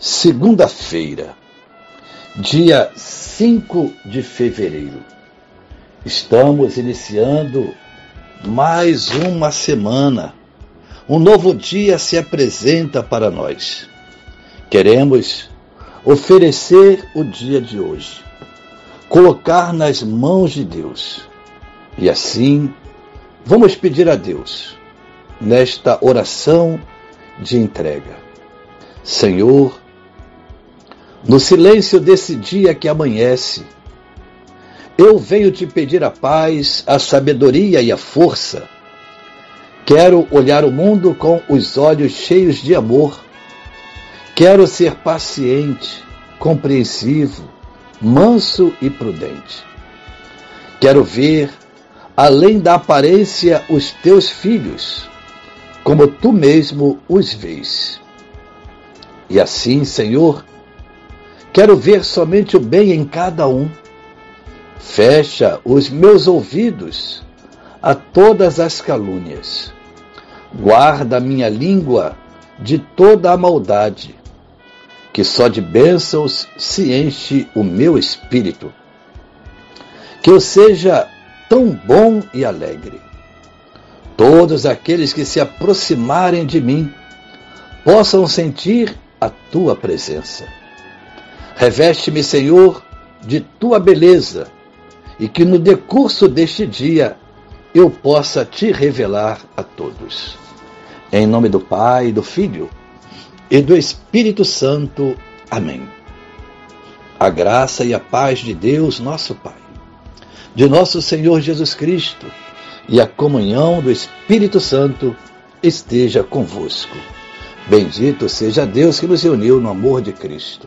segunda-feira, dia 5 de fevereiro. Estamos iniciando mais uma semana. Um novo dia se apresenta para nós. Queremos oferecer o dia de hoje, colocar nas mãos de Deus. E assim, vamos pedir a Deus, nesta oração de entrega: Senhor, no silêncio desse dia que amanhece, eu venho te pedir a paz, a sabedoria e a força. Quero olhar o mundo com os olhos cheios de amor. Quero ser paciente, compreensivo, manso e prudente. Quero ver, além da aparência, os teus filhos, como tu mesmo os vês. E assim, Senhor, Quero ver somente o bem em cada um. Fecha os meus ouvidos a todas as calúnias. Guarda a minha língua de toda a maldade, que só de bênçãos se enche o meu espírito. Que eu seja tão bom e alegre. Todos aqueles que se aproximarem de mim possam sentir a tua presença Reveste-me, Senhor, de tua beleza, e que no decurso deste dia eu possa te revelar a todos. Em nome do Pai, do Filho e do Espírito Santo. Amém. A graça e a paz de Deus, nosso Pai, de nosso Senhor Jesus Cristo e a comunhão do Espírito Santo esteja convosco. Bendito seja Deus que nos uniu no amor de Cristo.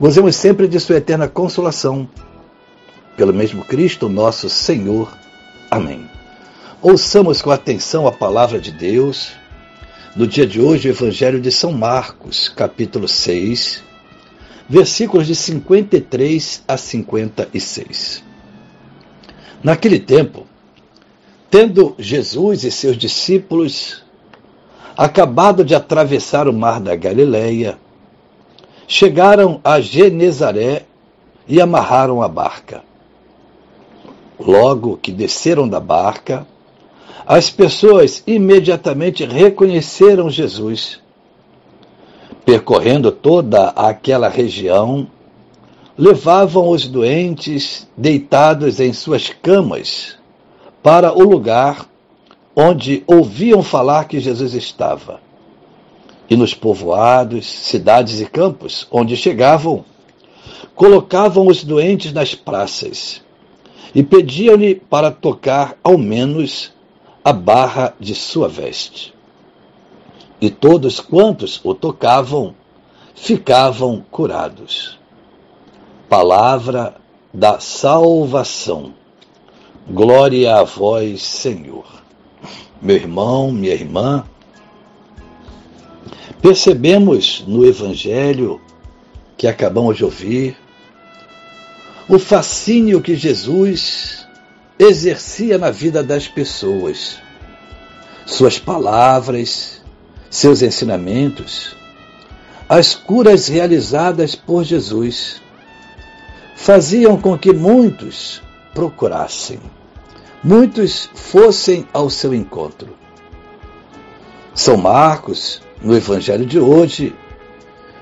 Gozemos sempre de Sua eterna consolação. Pelo mesmo Cristo, nosso Senhor. Amém. Ouçamos com atenção a palavra de Deus. No dia de hoje, o Evangelho de São Marcos, capítulo 6, versículos de 53 a 56. Naquele tempo, tendo Jesus e seus discípulos acabado de atravessar o mar da Galileia, chegaram a Genezaré e amarraram a barca. Logo que desceram da barca, as pessoas imediatamente reconheceram Jesus. Percorrendo toda aquela região, levavam os doentes deitados em suas camas para o lugar onde ouviam falar que Jesus estava e nos povoados, cidades e campos onde chegavam, colocavam os doentes nas praças e pediam-lhe para tocar ao menos a barra de sua veste. E todos quantos o tocavam ficavam curados. Palavra da salvação. Glória a vós, Senhor. Meu irmão, minha irmã, Percebemos no Evangelho que acabamos de ouvir o fascínio que Jesus exercia na vida das pessoas. Suas palavras, seus ensinamentos, as curas realizadas por Jesus faziam com que muitos procurassem, muitos fossem ao seu encontro. São Marcos no Evangelho de hoje,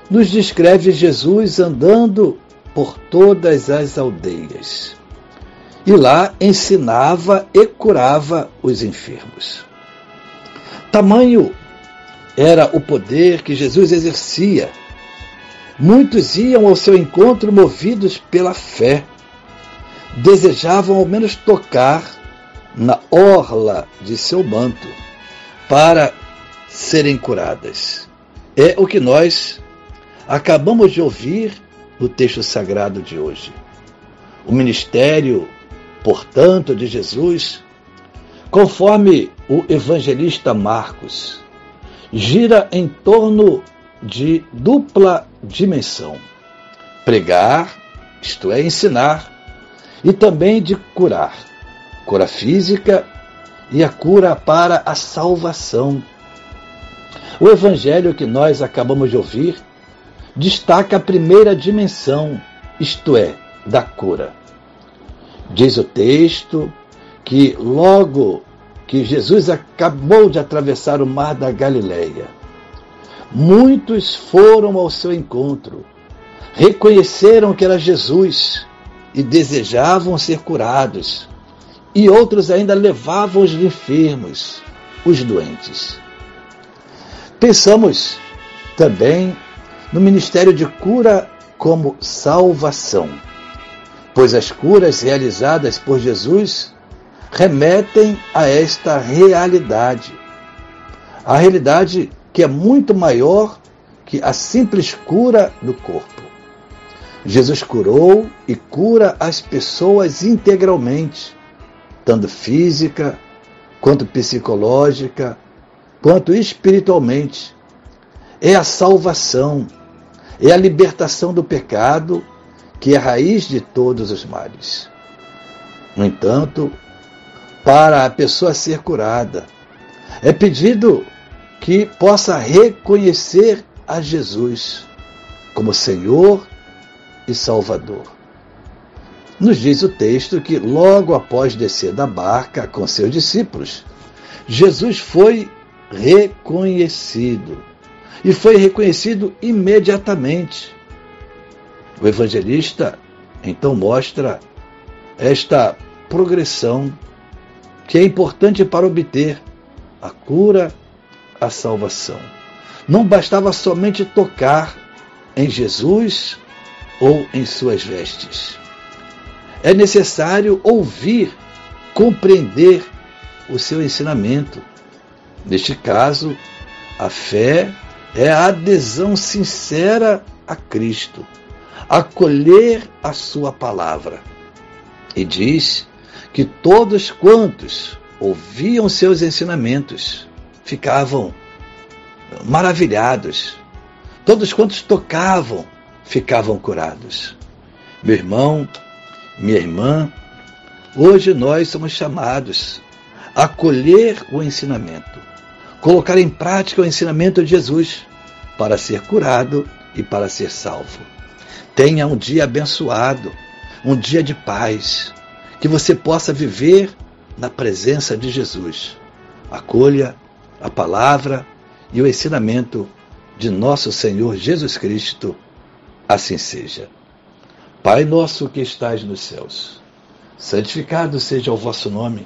nos descreve Jesus andando por todas as aldeias. E lá ensinava e curava os enfermos. Tamanho era o poder que Jesus exercia. Muitos iam ao seu encontro movidos pela fé. Desejavam ao menos tocar na orla de seu manto para serem curadas. É o que nós acabamos de ouvir no texto sagrado de hoje. O ministério, portanto, de Jesus, conforme o evangelista Marcos, gira em torno de dupla dimensão: pregar, isto é, ensinar, e também de curar, cura física e a cura para a salvação. O evangelho que nós acabamos de ouvir destaca a primeira dimensão, isto é, da cura. Diz o texto que logo que Jesus acabou de atravessar o mar da Galileia, muitos foram ao seu encontro, reconheceram que era Jesus e desejavam ser curados, e outros ainda levavam os enfermos, os doentes. Pensamos também no ministério de cura como salvação, pois as curas realizadas por Jesus remetem a esta realidade. A realidade que é muito maior que a simples cura do corpo. Jesus curou e cura as pessoas integralmente, tanto física, quanto psicológica, quanto espiritualmente. É a salvação é a libertação do pecado, que é a raiz de todos os males. No entanto, para a pessoa ser curada, é pedido que possa reconhecer a Jesus como Senhor e Salvador. Nos diz o texto que, logo após descer da barca com seus discípulos, Jesus foi reconhecido e foi reconhecido imediatamente. O evangelista então mostra esta progressão que é importante para obter a cura, a salvação. Não bastava somente tocar em Jesus ou em suas vestes. É necessário ouvir, compreender o seu ensinamento. Neste caso, a fé é a adesão sincera a Cristo, acolher a Sua palavra. E diz que todos quantos ouviam seus ensinamentos ficavam maravilhados, todos quantos tocavam ficavam curados. Meu irmão, minha irmã, hoje nós somos chamados a acolher o ensinamento colocar em prática o ensinamento de Jesus para ser curado e para ser salvo. Tenha um dia abençoado, um dia de paz, que você possa viver na presença de Jesus. Acolha a palavra e o ensinamento de nosso Senhor Jesus Cristo. Assim seja. Pai nosso que estais nos céus, santificado seja o vosso nome.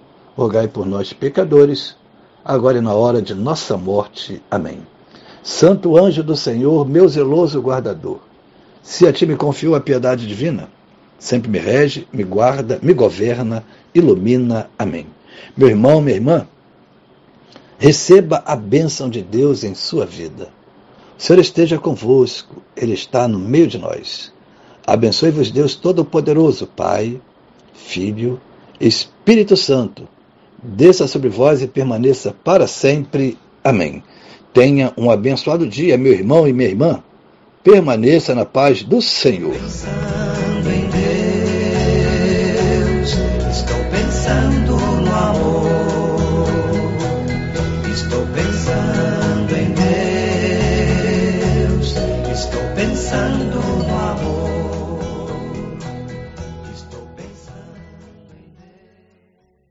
rogai por nós, pecadores, agora e na hora de nossa morte. Amém. Santo anjo do Senhor, meu zeloso guardador, se a ti me confio a piedade divina, sempre me rege, me guarda, me governa, ilumina. Amém. Meu irmão, minha irmã, receba a bênção de Deus em sua vida. O Senhor esteja convosco, Ele está no meio de nós. Abençoe-vos, Deus Todo-Poderoso, Pai, Filho, Espírito Santo desça sobre vós e permaneça para sempre. Amém. Tenha um abençoado dia, meu irmão e minha irmã. Permaneça na paz do Senhor. Pensando em Deus, estou pensando